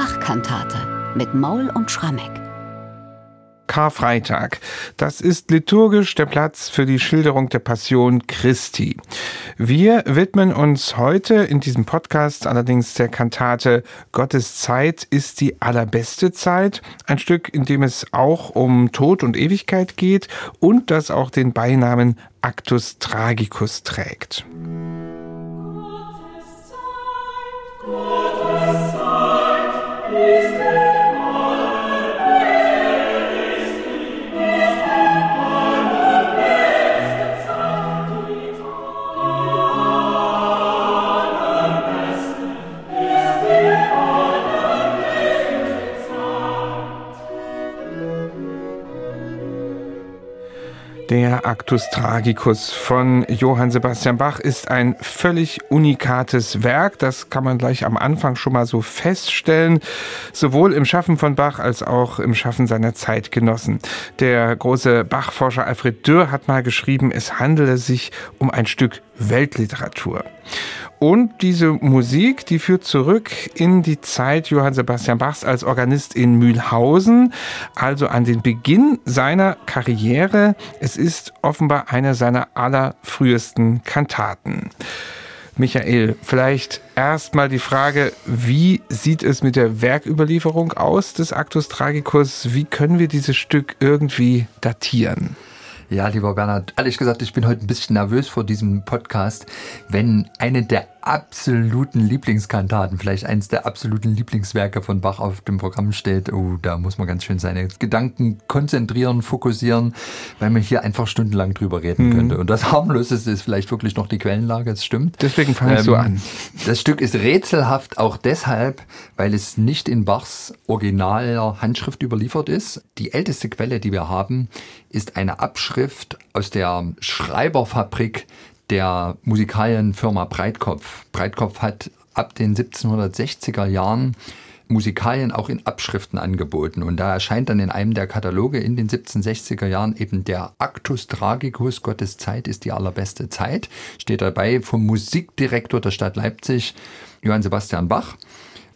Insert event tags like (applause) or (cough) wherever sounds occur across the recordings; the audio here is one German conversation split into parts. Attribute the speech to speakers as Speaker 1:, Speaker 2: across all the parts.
Speaker 1: Bach-Kantate mit Maul und Schrammeck.
Speaker 2: Karfreitag. Das ist liturgisch der Platz für die Schilderung der Passion Christi. Wir widmen uns heute in diesem Podcast allerdings der Kantate Gottes Zeit ist die allerbeste Zeit. Ein Stück, in dem es auch um Tod und Ewigkeit geht und das auch den Beinamen Actus Tragicus trägt. Gottes Zeit, Gottes Zeit Der Actus Tragicus von Johann Sebastian Bach ist ein völlig unikates Werk. Das kann man gleich am Anfang schon mal so feststellen. Sowohl im Schaffen von Bach als auch im Schaffen seiner Zeitgenossen. Der große Bach-Forscher Alfred Dürr hat mal geschrieben, es handele sich um ein Stück Weltliteratur. Und diese Musik, die führt zurück in die Zeit Johann Sebastian Bachs als Organist in Mühlhausen, also an den Beginn seiner Karriere. Es ist offenbar eine seiner allerfrühesten Kantaten. Michael, vielleicht erstmal die Frage, wie sieht es mit der Werküberlieferung aus des Actus Tragicus? Wie können wir dieses Stück irgendwie datieren?
Speaker 3: Ja, lieber Bernhard, ehrlich gesagt, ich bin heute ein bisschen nervös vor diesem Podcast, wenn eine der absoluten Lieblingskantaten, vielleicht eines der absoluten Lieblingswerke von Bach auf dem Programm steht. Oh, da muss man ganz schön seine Gedanken konzentrieren, fokussieren, weil man hier einfach stundenlang drüber reden mhm. könnte. Und das harmloseste ist vielleicht wirklich noch die Quellenlage, es stimmt.
Speaker 2: Deswegen fange ich ähm, so an.
Speaker 3: Das Stück ist rätselhaft auch deshalb, weil es nicht in Bachs originaler Handschrift überliefert ist. Die älteste Quelle, die wir haben, ist eine Abschrift aus der Schreiberfabrik der Musikalienfirma Breitkopf. Breitkopf hat ab den 1760er Jahren Musikalien auch in Abschriften angeboten. Und da erscheint dann in einem der Kataloge in den 1760er Jahren eben der Actus Tragicus, Gottes Zeit ist die allerbeste Zeit. Steht dabei vom Musikdirektor der Stadt Leipzig, Johann Sebastian Bach.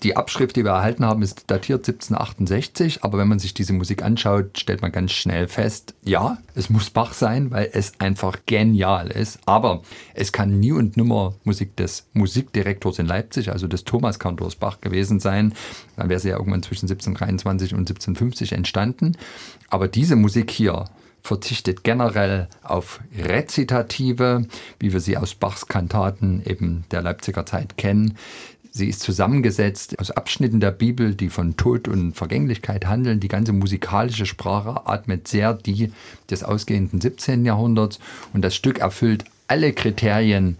Speaker 3: Die Abschrift, die wir erhalten haben, ist datiert 1768, aber wenn man sich diese Musik anschaut, stellt man ganz schnell fest, ja, es muss Bach sein, weil es einfach genial ist, aber es kann nie und nimmer Musik des Musikdirektors in Leipzig, also des Thomas Kantors Bach gewesen sein. Dann wäre sie ja irgendwann zwischen 1723 und 1750 entstanden. Aber diese Musik hier, verzichtet generell auf Rezitative, wie wir sie aus Bachs Kantaten eben der Leipziger Zeit kennen. Sie ist zusammengesetzt aus Abschnitten der Bibel, die von Tod und Vergänglichkeit handeln. Die ganze musikalische Sprache atmet sehr die des ausgehenden 17. Jahrhunderts und das Stück erfüllt alle Kriterien,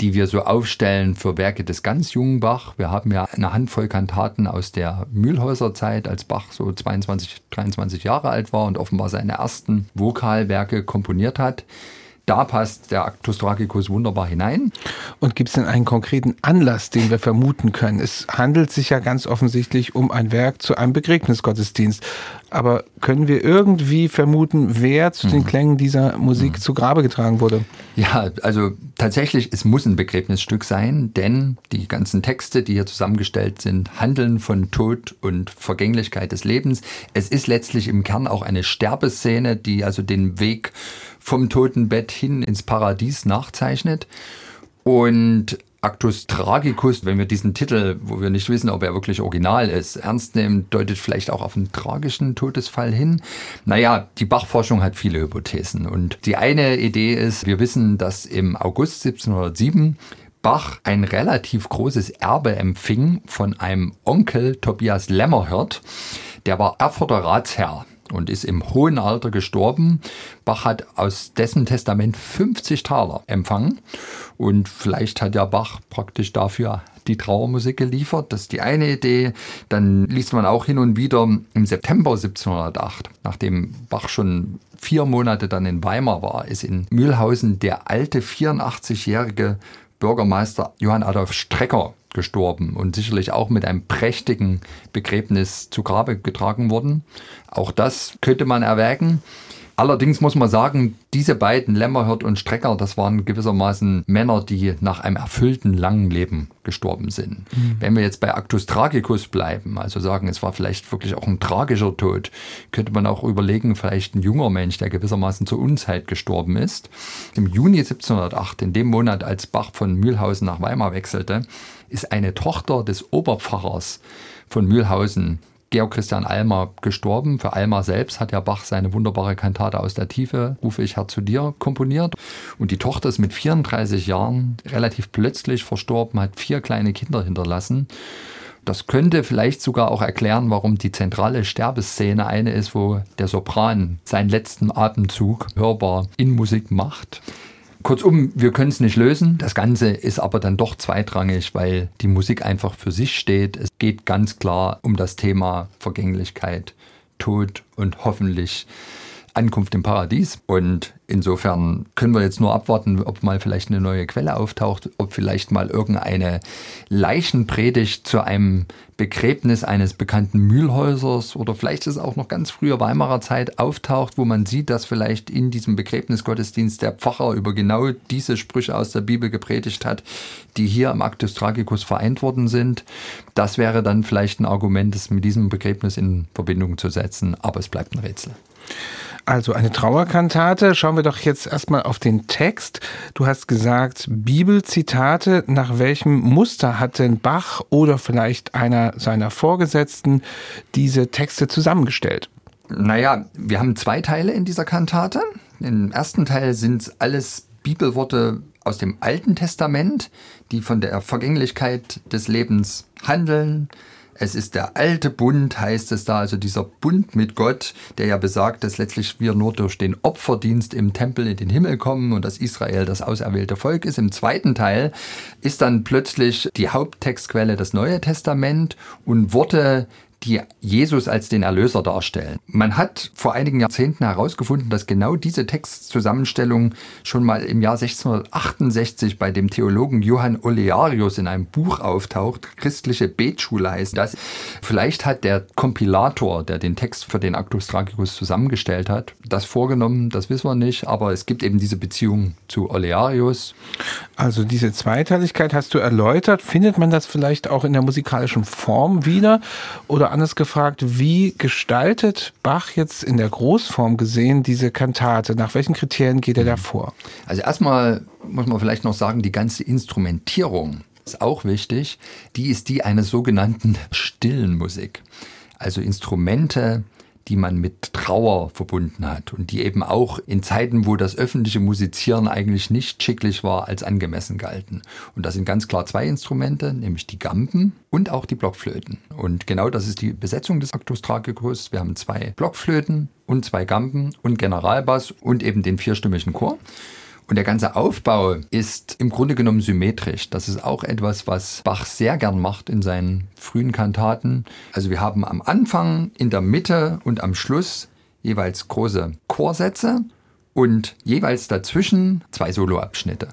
Speaker 3: die wir so aufstellen für Werke des ganz jungen Bach. Wir haben ja eine Handvoll Kantaten aus der Mühlhäuser Zeit, als Bach so 22, 23 Jahre alt war und offenbar seine ersten Vokalwerke komponiert hat da passt der Actus Tragicus wunderbar hinein.
Speaker 2: Und gibt es denn einen konkreten Anlass, den wir vermuten können? Es handelt sich ja ganz offensichtlich um ein Werk zu einem Begräbnisgottesdienst. Aber können wir irgendwie vermuten, wer zu den mhm. Klängen dieser Musik mhm. zu Grabe getragen wurde?
Speaker 3: Ja, also tatsächlich, es muss ein Begräbnisstück sein, denn die ganzen Texte, die hier zusammengestellt sind, handeln von Tod und Vergänglichkeit des Lebens. Es ist letztlich im Kern auch eine Sterbeszene, die also den Weg vom Totenbett hin ins Paradies nachzeichnet. Und Actus Tragicus, wenn wir diesen Titel, wo wir nicht wissen, ob er wirklich original ist, ernst nehmen, deutet vielleicht auch auf einen tragischen Todesfall hin. Naja, die Bachforschung hat viele Hypothesen. Und die eine Idee ist, wir wissen, dass im August 1707 Bach ein relativ großes Erbe empfing von einem Onkel Tobias Lämmerhirt. Der war Erfurter Ratsherr und ist im hohen Alter gestorben. Bach hat aus dessen Testament 50 Taler empfangen und vielleicht hat ja Bach praktisch dafür die Trauermusik geliefert. Das ist die eine Idee. Dann liest man auch hin und wieder im September 1708, nachdem Bach schon vier Monate dann in Weimar war, ist in Mühlhausen der alte 84-jährige Bürgermeister Johann Adolf Strecker gestorben und sicherlich auch mit einem prächtigen Begräbnis zu Grabe getragen worden. Auch das könnte man erwägen. Allerdings muss man sagen, diese beiden, Lämmerhirt und Strecker, das waren gewissermaßen Männer, die nach einem erfüllten langen Leben gestorben sind. Mhm. Wenn wir jetzt bei Actus Tragicus bleiben, also sagen, es war vielleicht wirklich auch ein tragischer Tod, könnte man auch überlegen, vielleicht ein junger Mensch, der gewissermaßen zur Unzeit gestorben ist. Im Juni 1708, in dem Monat, als Bach von Mühlhausen nach Weimar wechselte, ist eine Tochter des Oberpfarrers von Mühlhausen Georg Christian Almer gestorben. Für Almer selbst hat ja Bach seine wunderbare Kantate aus der Tiefe, Rufe ich Herr zu dir, komponiert. Und die Tochter ist mit 34 Jahren relativ plötzlich verstorben, hat vier kleine Kinder hinterlassen. Das könnte vielleicht sogar auch erklären, warum die zentrale Sterbeszene eine ist, wo der Sopran seinen letzten Atemzug hörbar in Musik macht. Kurzum, wir können es nicht lösen. Das Ganze ist aber dann doch zweitrangig, weil die Musik einfach für sich steht. Es geht ganz klar um das Thema Vergänglichkeit, Tod und hoffentlich Ankunft im Paradies. Und insofern können wir jetzt nur abwarten, ob mal vielleicht eine neue Quelle auftaucht, ob vielleicht mal irgendeine Leichenpredigt zu einem Begräbnis eines bekannten Mühlhäusers oder vielleicht ist es auch noch ganz früher Weimarer Zeit auftaucht, wo man sieht, dass vielleicht in diesem Begräbnisgottesdienst der Pfarrer über genau diese Sprüche aus der Bibel gepredigt hat, die hier im Actus Tragicus vereint worden sind. Das wäre dann vielleicht ein Argument, es mit diesem Begräbnis in Verbindung zu setzen, aber es bleibt ein Rätsel.
Speaker 2: Also eine Trauerkantate. Schauen wir doch jetzt erstmal auf den Text. Du hast gesagt, Bibelzitate. Nach welchem Muster hat denn Bach oder vielleicht einer seiner Vorgesetzten diese Texte zusammengestellt?
Speaker 3: Naja, wir haben zwei Teile in dieser Kantate. Im ersten Teil sind alles Bibelworte aus dem Alten Testament, die von der Vergänglichkeit des Lebens handeln, es ist der alte Bund, heißt es da, also dieser Bund mit Gott, der ja besagt, dass letztlich wir nur durch den Opferdienst im Tempel in den Himmel kommen und dass Israel das auserwählte Volk ist. Im zweiten Teil ist dann plötzlich die Haupttextquelle das Neue Testament und Worte, die Jesus als den Erlöser darstellen. Man hat vor einigen Jahrzehnten herausgefunden, dass genau diese Textzusammenstellung schon mal im Jahr 1668 bei dem Theologen Johann Olearius in einem Buch auftaucht. Christliche Betschule heißt das. Vielleicht hat der Kompilator, der den Text für den Actus Tragicus zusammengestellt hat, das vorgenommen, das wissen wir nicht, aber es gibt eben diese Beziehung zu Olearius.
Speaker 2: Also diese Zweiteiligkeit hast du erläutert. Findet man das vielleicht auch in der musikalischen Form wieder oder anders gefragt, wie gestaltet Bach jetzt in der Großform gesehen diese Kantate? Nach welchen Kriterien geht er da vor?
Speaker 3: Also erstmal muss man vielleicht noch sagen, die ganze Instrumentierung ist auch wichtig. Die ist die einer sogenannten stillen Musik. Also Instrumente, die man mit Trauer verbunden hat und die eben auch in Zeiten, wo das öffentliche Musizieren eigentlich nicht schicklich war, als angemessen galten. Und das sind ganz klar zwei Instrumente, nämlich die Gampen und auch die Blockflöten. Und genau das ist die Besetzung des Actus Tragicus. Wir haben zwei Blockflöten und zwei Gampen und Generalbass und eben den vierstimmigen Chor. Und der ganze Aufbau ist im Grunde genommen symmetrisch. Das ist auch etwas, was Bach sehr gern macht in seinen frühen Kantaten. Also wir haben am Anfang, in der Mitte und am Schluss jeweils große Chorsätze und jeweils dazwischen zwei Soloabschnitte.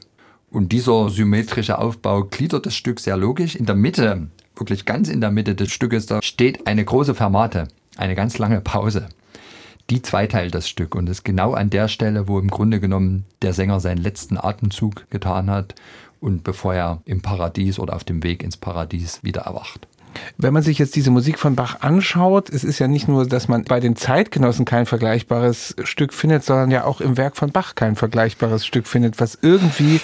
Speaker 3: Und dieser symmetrische Aufbau gliedert das Stück sehr logisch. In der Mitte, wirklich ganz in der Mitte des Stückes, da steht eine große Fermate, eine ganz lange Pause die zweiteilt das Stück und ist genau an der Stelle, wo im Grunde genommen der Sänger seinen letzten Atemzug getan hat und bevor er im Paradies oder auf dem Weg ins Paradies wieder erwacht.
Speaker 2: Wenn man sich jetzt diese Musik von Bach anschaut, es ist ja nicht nur, dass man bei den Zeitgenossen kein vergleichbares Stück findet, sondern ja auch im Werk von Bach kein vergleichbares Stück findet, was irgendwie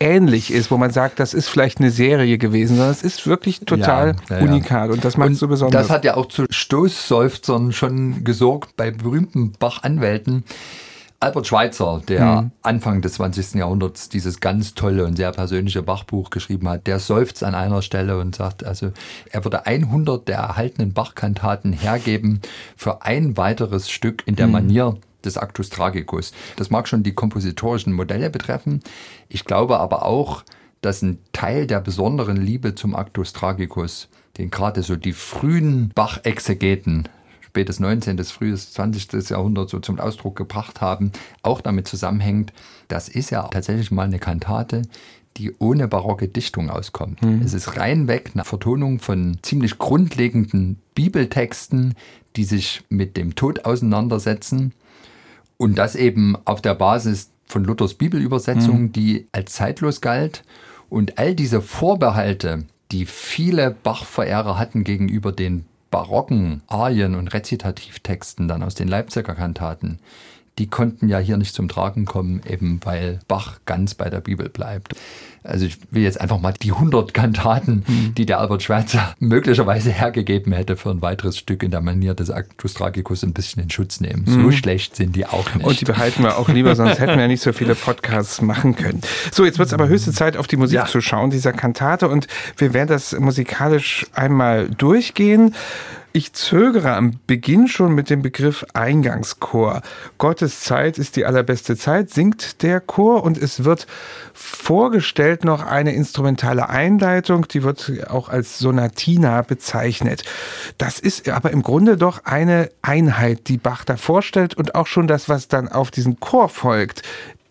Speaker 2: ähnlich ist, wo man sagt, das ist vielleicht eine Serie gewesen, sondern es ist wirklich total ja, ja, unikat und das macht und so besonders.
Speaker 3: Das hat ja auch zu Stoßseufzern schon gesorgt bei berühmten Bach-Anwälten. Albert Schweitzer, der mhm. Anfang des 20. Jahrhunderts dieses ganz tolle und sehr persönliche Bachbuch geschrieben hat, der seufzt an einer Stelle und sagt, also er würde 100 der erhaltenen Bachkantaten hergeben für ein weiteres Stück in der mhm. Manier des Actus Tragicus. Das mag schon die kompositorischen Modelle betreffen. Ich glaube aber auch, dass ein Teil der besonderen Liebe zum Actus Tragicus, den gerade so die frühen Bach-Exegeten spätes 19., frühes 20. Jahrhundert so zum Ausdruck gebracht haben, auch damit zusammenhängt, das ist ja tatsächlich mal eine Kantate, die ohne barocke Dichtung auskommt. Mhm. Es ist reinweg eine Vertonung von ziemlich grundlegenden Bibeltexten, die sich mit dem Tod auseinandersetzen Und das eben auf der Basis von Luthers Bibelübersetzung, mhm. die als zeitlos galt. Und all diese Vorbehalte, die viele Bach-Verehrer hatten gegenüber den barocken Arien und Rezitativtexten dann aus den Leipziger Kantaten, die konnten ja hier nicht zum Tragen kommen, eben weil Bach ganz bei der Bibel bleibt. Also ich will jetzt einfach mal die 100 Kantaten, mhm. die der Albert Schweitzer möglicherweise hergegeben hätte für ein weiteres Stück in der Manier des Actus Tragicus ein bisschen in Schutz nehmen. So mhm. schlecht sind die auch nicht.
Speaker 2: Und die behalten wir auch lieber, sonst hätten wir nicht so viele Podcasts machen können. So, jetzt wird es aber höchste Zeit, auf die Musik ja. zu schauen, dieser Kantate. Und wir werden das musikalisch einmal durchgehen. Ich zögere am Beginn schon mit dem Begriff Eingangschor. Gottes Zeit ist die allerbeste Zeit, singt der Chor und es wird vorgestellt noch eine instrumentale Einleitung, die wird auch als Sonatina bezeichnet. Das ist aber im Grunde doch eine Einheit, die Bach da vorstellt und auch schon das, was dann auf diesen Chor folgt,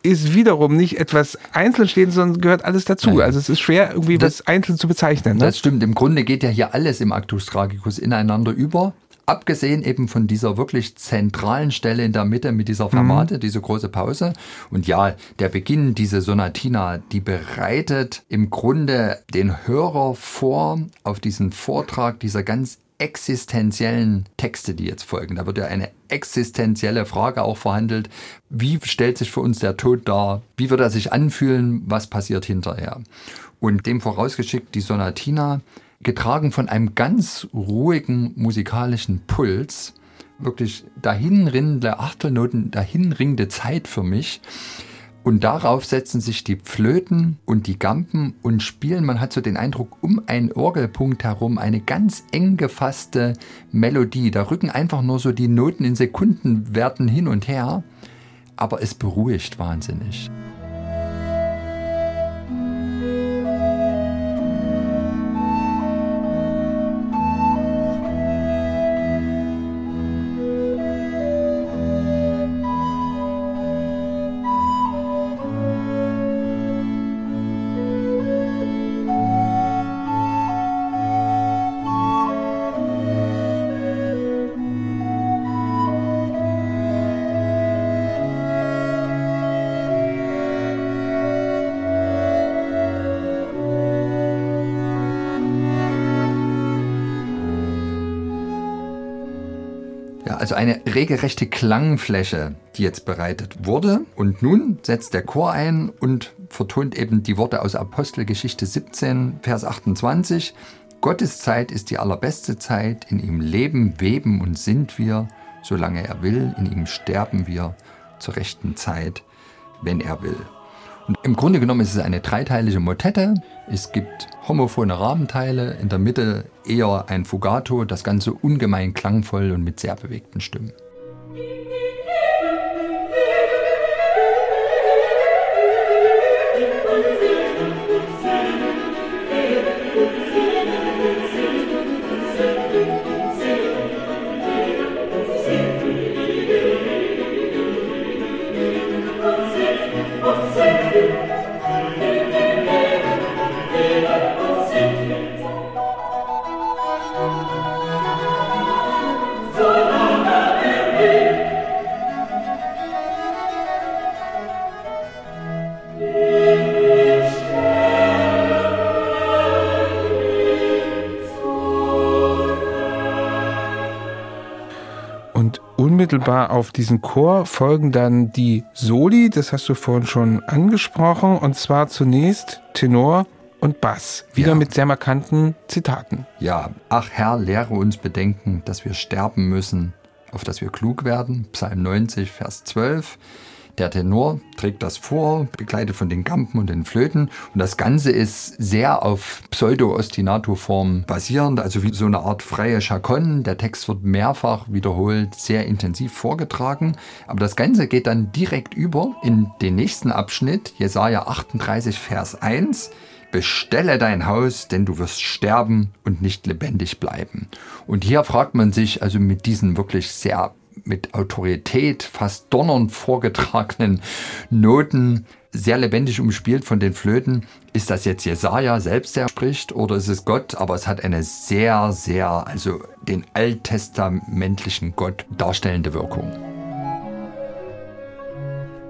Speaker 2: ist wiederum nicht etwas einzeln stehen, sondern gehört alles dazu. Nein. Also es ist schwer, irgendwie das, was einzeln zu bezeichnen.
Speaker 3: Ne? Das stimmt. Im Grunde geht ja hier alles im Actus Tragicus ineinander über. Abgesehen eben von dieser wirklich zentralen Stelle in der Mitte mit dieser Fermate, mhm. diese große Pause. Und ja, der Beginn, diese Sonatina, die bereitet im Grunde den Hörer vor auf diesen Vortrag dieser ganz existenziellen Texte, die jetzt folgen. Da wird ja eine existenzielle Frage auch verhandelt. Wie stellt sich für uns der Tod dar? Wie wird er sich anfühlen? Was passiert hinterher? Und dem vorausgeschickt die Sonatina, getragen von einem ganz ruhigen musikalischen Puls, wirklich dahinrinnende Achtelnoten, dahinringende Zeit für mich. Und darauf setzen sich die Flöten und die Gampen und spielen, man hat so den Eindruck, um einen Orgelpunkt herum eine ganz eng gefasste Melodie. Da rücken einfach nur so die Noten in Sekundenwerten hin und her, aber es beruhigt wahnsinnig. Also eine regelrechte Klangfläche, die jetzt bereitet wurde. Und nun setzt der Chor ein und vertont eben die Worte aus Apostelgeschichte 17, Vers 28. Gottes Zeit ist die allerbeste Zeit, in ihm leben, weben und sind wir, solange er will, in ihm sterben wir zur rechten Zeit, wenn er will. Und Im Grunde genommen ist es eine dreiteilige Motette. Es gibt homophone Rahmenteile, in der Mitte eher ein Fugato, das Ganze ungemein klangvoll und mit sehr bewegten Stimmen.
Speaker 2: Unmittelbar auf diesen Chor folgen dann die Soli, das hast du vorhin schon angesprochen, und zwar zunächst Tenor und Bass, wieder ja. mit sehr markanten Zitaten.
Speaker 3: Ja, ach Herr, lehre uns bedenken, dass wir sterben müssen, auf dass wir klug werden. Psalm 90, Vers 12. Der Tenor trägt das vor, begleitet von den Gampen und den Flöten. Und das Ganze ist sehr auf Pseudo-Ostinato-Form basierend, also wie so eine Art freie Chaconne. Der Text wird mehrfach wiederholt, sehr intensiv vorgetragen. Aber das Ganze geht dann direkt über in den nächsten Abschnitt, Jesaja 38, Vers 1 bestelle dein Haus, denn du wirst sterben und nicht lebendig bleiben. Und hier fragt man sich also mit diesen wirklich sehr mit Autorität, fast donnernd vorgetragenen Noten, sehr lebendig umspielt von den Flöten. Ist das jetzt Jesaja selbst, der spricht, oder ist es Gott? Aber es hat eine sehr, sehr, also den alttestamentlichen Gott darstellende Wirkung.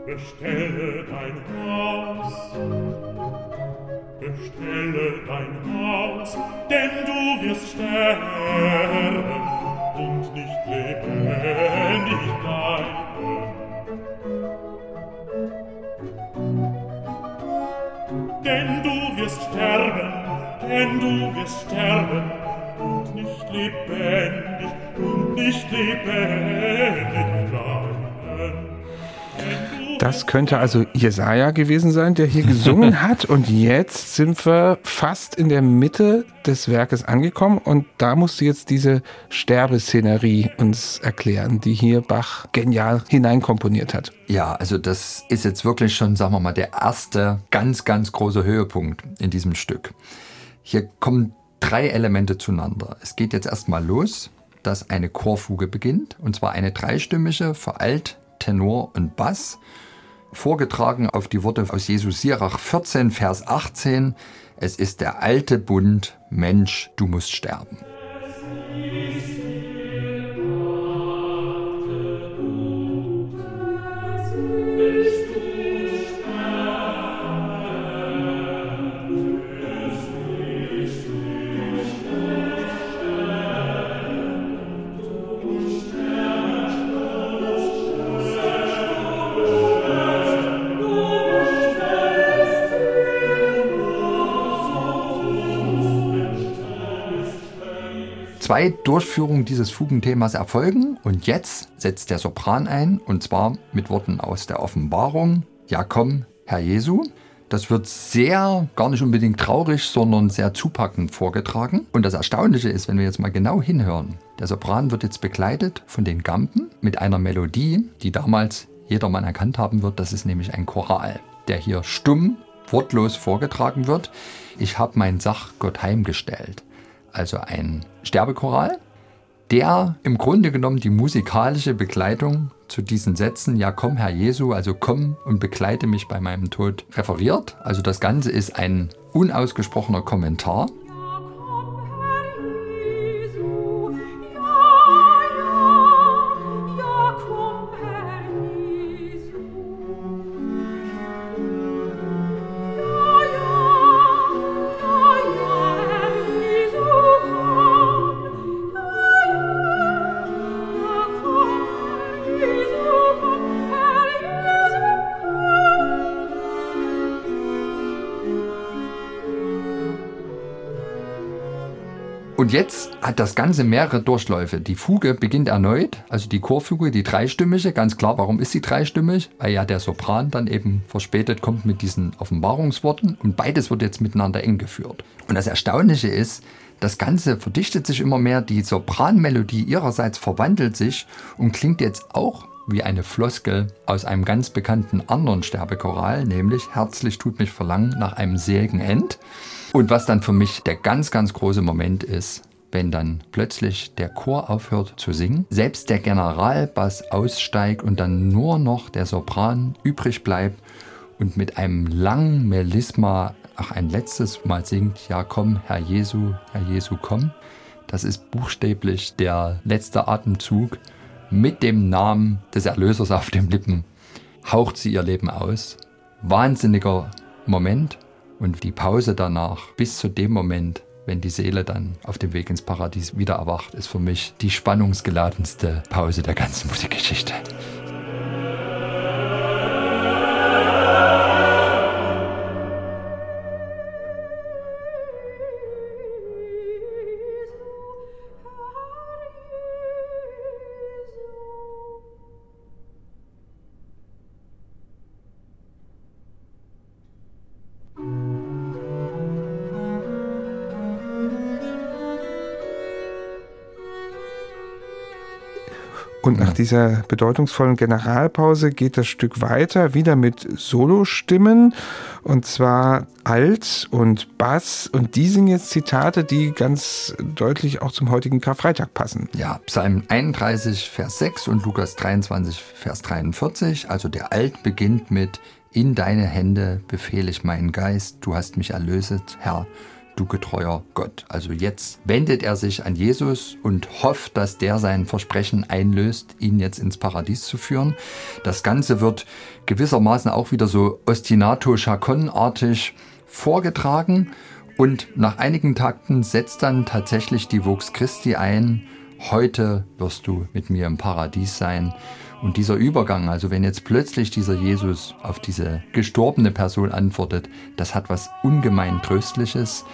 Speaker 4: Bestelle dein Haus, bestelle dein Haus, denn du wirst sterben Denn du wirst sterben, denn du wirst sterben und nicht lebendig, und nicht lebendig bleiben.
Speaker 2: Denn Das könnte also Jesaja gewesen sein, der hier gesungen (laughs) hat. Und jetzt sind wir fast in der Mitte des Werkes angekommen. Und da musst du jetzt diese Sterbeszenerie uns erklären, die hier Bach genial hineinkomponiert hat.
Speaker 3: Ja, also das ist jetzt wirklich schon, sagen wir mal, der erste ganz, ganz große Höhepunkt in diesem Stück. Hier kommen drei Elemente zueinander. Es geht jetzt erstmal los, dass eine Chorfuge beginnt. Und zwar eine dreistimmige für Alt, Tenor und Bass vorgetragen auf die Worte aus Jesus Sirach 14, Vers 18. Es ist der alte Bund, Mensch, du musst sterben. Zwei Durchführungen dieses Fugenthemas erfolgen und jetzt setzt der Sopran ein und zwar mit Worten aus der Offenbarung. Ja, komm, Herr Jesu. Das wird sehr, gar nicht unbedingt traurig, sondern sehr zupackend vorgetragen. Und das Erstaunliche ist, wenn wir jetzt mal genau hinhören, der Sopran wird jetzt begleitet von den Gampen mit einer Melodie, die damals jedermann erkannt haben wird. Das ist nämlich ein Choral, der hier stumm, wortlos vorgetragen wird. Ich habe mein Sach Gott heimgestellt also ein Sterbechoral, der im Grunde genommen die musikalische Begleitung zu diesen Sätzen, ja komm Herr Jesu, also komm und begleite mich bei meinem Tod, referiert. Also das Ganze ist ein unausgesprochener Kommentar Und jetzt hat das Ganze mehrere Durchläufe. Die Fuge beginnt erneut, also die Chorfuge, die dreistimmige. Ganz klar, warum ist sie dreistimmig? Weil ja der Sopran dann eben verspätet kommt mit diesen Offenbarungsworten. Und beides wird jetzt miteinander eng geführt. Und das Erstaunliche ist, das Ganze verdichtet sich immer mehr. Die Sopranmelodie ihrerseits verwandelt sich und klingt jetzt auch wie eine Floskel aus einem ganz bekannten anderen Sterbechoral, nämlich Herzlich tut mich verlangen nach einem seligen End. Und was dann für mich der ganz, ganz große Moment ist, wenn dann plötzlich der Chor aufhört zu singen, selbst der Generalbass aussteigt und dann nur noch der Sopran übrig bleibt und mit einem langen Melisma auch ein letztes Mal singt, ja komm, Herr Jesu, Herr Jesu, komm. Das ist buchstäblich der letzte Atemzug mit dem Namen des Erlösers auf den Lippen. Haucht sie ihr Leben aus. Wahnsinniger Moment und die Pause danach bis zu dem Moment, wenn die Seele dann auf dem Weg ins Paradies wieder erwacht, ist für mich die spannungsgeladenste Pause der ganzen Musikgeschichte.
Speaker 2: Und nach dieser bedeutungsvollen Generalpause geht das Stück weiter, wieder mit Solostimmen, und zwar Alt und Bass. Und die sind jetzt Zitate, die ganz deutlich auch zum heutigen Karfreitag passen.
Speaker 3: Ja, Psalm 31, Vers 6 und Lukas 23, Vers 43. Also der Alt beginnt mit In deine Hände befehle ich meinen Geist, du hast mich erlöset, Herr, du getreuer Gott. Also jetzt wendet er sich an Jesus und hofft, dass der sein Versprechen einlöst, ihn jetzt ins Paradies zu führen. Das Ganze wird gewissermaßen auch wieder so ostinato chacon-artig vorgetragen und nach einigen Takten setzt dann tatsächlich die Vox Christi ein. Heute wirst du mit mir im Paradies sein. Und dieser Übergang, also wenn jetzt plötzlich dieser Jesus auf diese gestorbene Person antwortet, das hat was ungemein Tröstliches.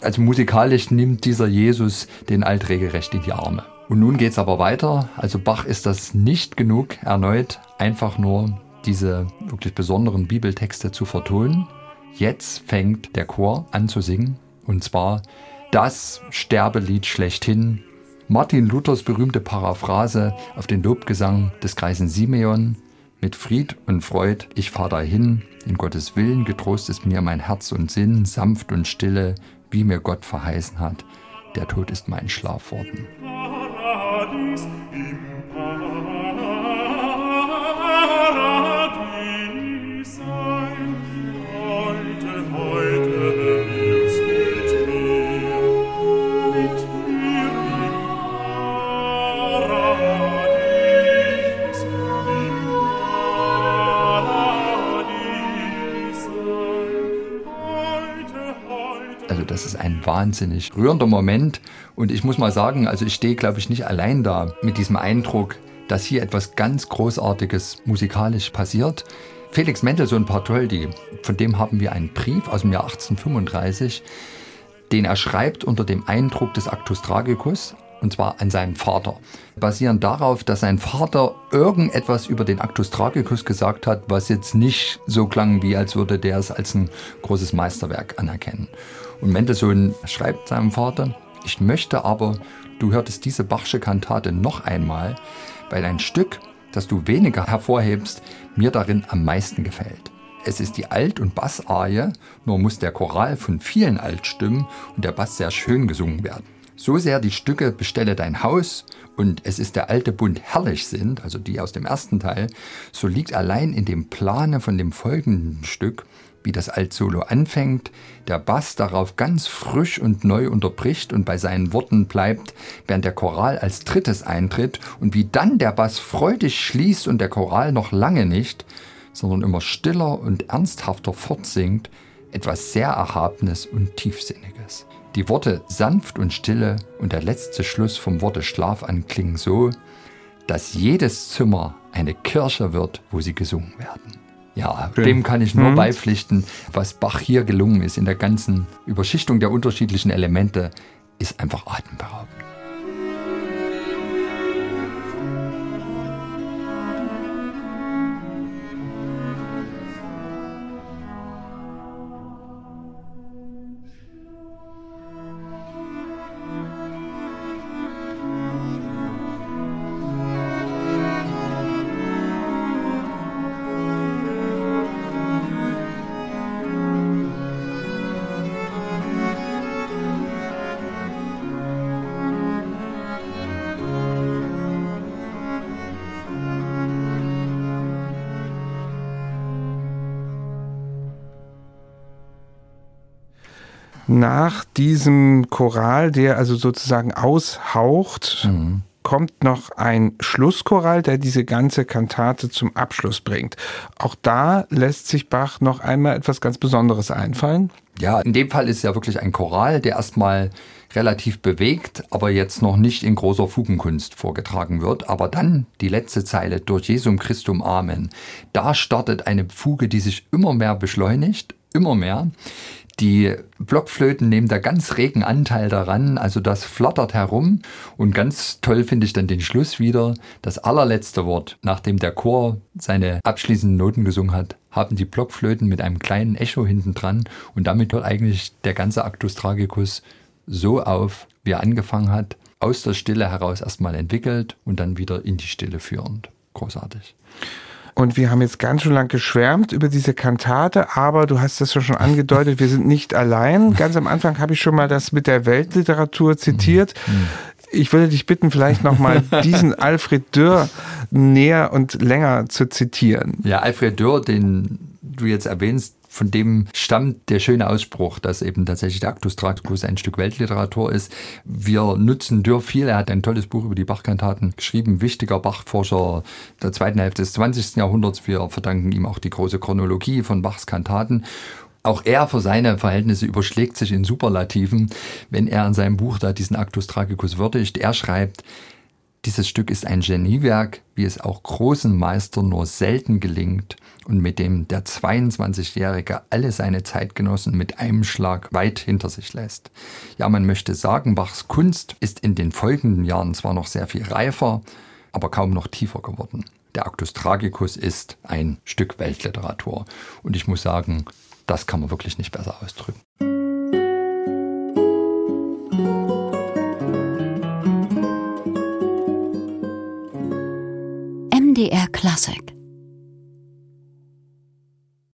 Speaker 3: Also musikalisch nimmt dieser Jesus den Alt regelrecht in die Arme. Und nun geht's aber weiter. Also Bach ist das nicht genug, erneut einfach nur diese wirklich besonderen Bibeltexte zu vertonen. Jetzt fängt der Chor an zu singen. Und zwar das Sterbelied schlechthin, Martin Luthers berühmte Paraphrase auf den Lobgesang des Kreisen Simeon mit Fried und Freud, ich fahr dahin, in Gottes Willen getrost ist mir mein Herz und Sinn, sanft und stille, wie mir Gott verheißen hat, der Tod ist mein Schlafworten. Paradies, das wahnsinnig rührender Moment. Und ich muss mal sagen, also ich stehe, glaube ich, nicht allein da mit diesem Eindruck, dass hier etwas ganz Großartiges musikalisch passiert. Felix Mendelssohn Bartholdy, von dem haben wir einen Brief aus dem Jahr 1835, den er schreibt unter dem Eindruck des Actus Tragicus, und zwar an seinen Vater. Basierend darauf, dass sein Vater irgendetwas über den Actus Tragicus gesagt hat, was jetzt nicht so klang, wie als würde der es als ein großes Meisterwerk anerkennen. Und Mendelssohn schreibt seinem Vater, ich möchte aber, du hörtest diese Bachsche Kantate noch einmal, weil ein Stück, das du weniger hervorhebst, mir darin am meisten gefällt. Es ist die Alt- und Bassarie, nur muss der Choral von vielen Altstimmen und der Bass sehr schön gesungen werden. So sehr die Stücke Bestelle dein Haus und es ist der alte Bund herrlich sind, also die aus dem ersten Teil, so liegt allein in dem Plane von dem folgenden Stück wie das Altsolo anfängt, der Bass darauf ganz frisch und neu unterbricht und bei seinen Worten bleibt, während der Choral als drittes eintritt und wie dann der Bass freudig schließt und der Choral noch lange nicht, sondern immer stiller und ernsthafter fortsingt, etwas sehr Erhabenes und Tiefsinniges. Die Worte sanft und stille und der letzte Schluss vom Worte Schlaf an klingen so, dass jedes Zimmer eine Kirche wird, wo sie gesungen werden. Ja, Schön. dem kann ich nur mhm. beipflichten. Was Bach hier gelungen ist in der ganzen Überschichtung der unterschiedlichen Elemente, ist einfach atemberaubend.
Speaker 2: Nach diesem Choral, der also sozusagen aushaucht, mhm. kommt noch ein Schlusschoral, der diese ganze Kantate zum Abschluss bringt. Auch da lässt sich Bach noch einmal etwas ganz Besonderes einfallen.
Speaker 3: Ja, in dem Fall ist es ja wirklich ein Choral, der erstmal relativ bewegt, aber jetzt noch nicht in großer Fugenkunst vorgetragen wird. Aber dann die letzte Zeile, durch Jesum Christum Amen. Da startet eine Fuge, die sich immer mehr beschleunigt, immer mehr. Die Blockflöten nehmen da ganz regen Anteil daran, also das flattert herum und ganz toll finde ich dann den Schluss wieder. Das allerletzte Wort, nachdem der Chor seine abschließenden Noten gesungen hat, haben die Blockflöten mit einem kleinen Echo hinten dran und damit hört eigentlich der ganze Actus Tragicus so auf, wie er angefangen hat, aus der Stille heraus erstmal entwickelt und dann wieder in die Stille führend. Großartig.
Speaker 2: Und wir haben jetzt ganz schön lang geschwärmt über diese Kantate, aber du hast das ja schon angedeutet, wir sind nicht allein. Ganz am Anfang habe ich schon mal das mit der Weltliteratur zitiert. Ich würde dich bitten, vielleicht nochmal (laughs) diesen Alfred Dürr näher und länger zu zitieren.
Speaker 3: Ja, Alfred Dürr, den du jetzt erwähnst, von dem stammt der schöne Ausspruch, dass eben tatsächlich der Actus Tractus ein Stück Weltliteratur ist. Wir nutzen Dürr viel. Er hat ein tolles Buch über die Bachkantaten geschrieben. Wichtiger Bachforscher der zweiten Hälfte des 20. Jahrhunderts. Wir verdanken ihm auch die große Chronologie von Bachs Kantaten. Auch er für seine Verhältnisse überschlägt sich in Superlativen, wenn er in seinem Buch da diesen Actus Tragicus würdigt. Er schreibt, dieses Stück ist ein Geniewerk, wie es auch großen Meistern nur selten gelingt und mit dem der 22-Jährige alle seine Zeitgenossen mit einem Schlag weit hinter sich lässt. Ja, man möchte sagen, Bachs Kunst ist in den folgenden Jahren zwar noch sehr viel reifer, aber kaum noch tiefer geworden. Der Actus Tragicus ist ein Stück Weltliteratur. Und ich muss sagen, das kann man wirklich nicht besser ausdrücken.
Speaker 1: MDR Classic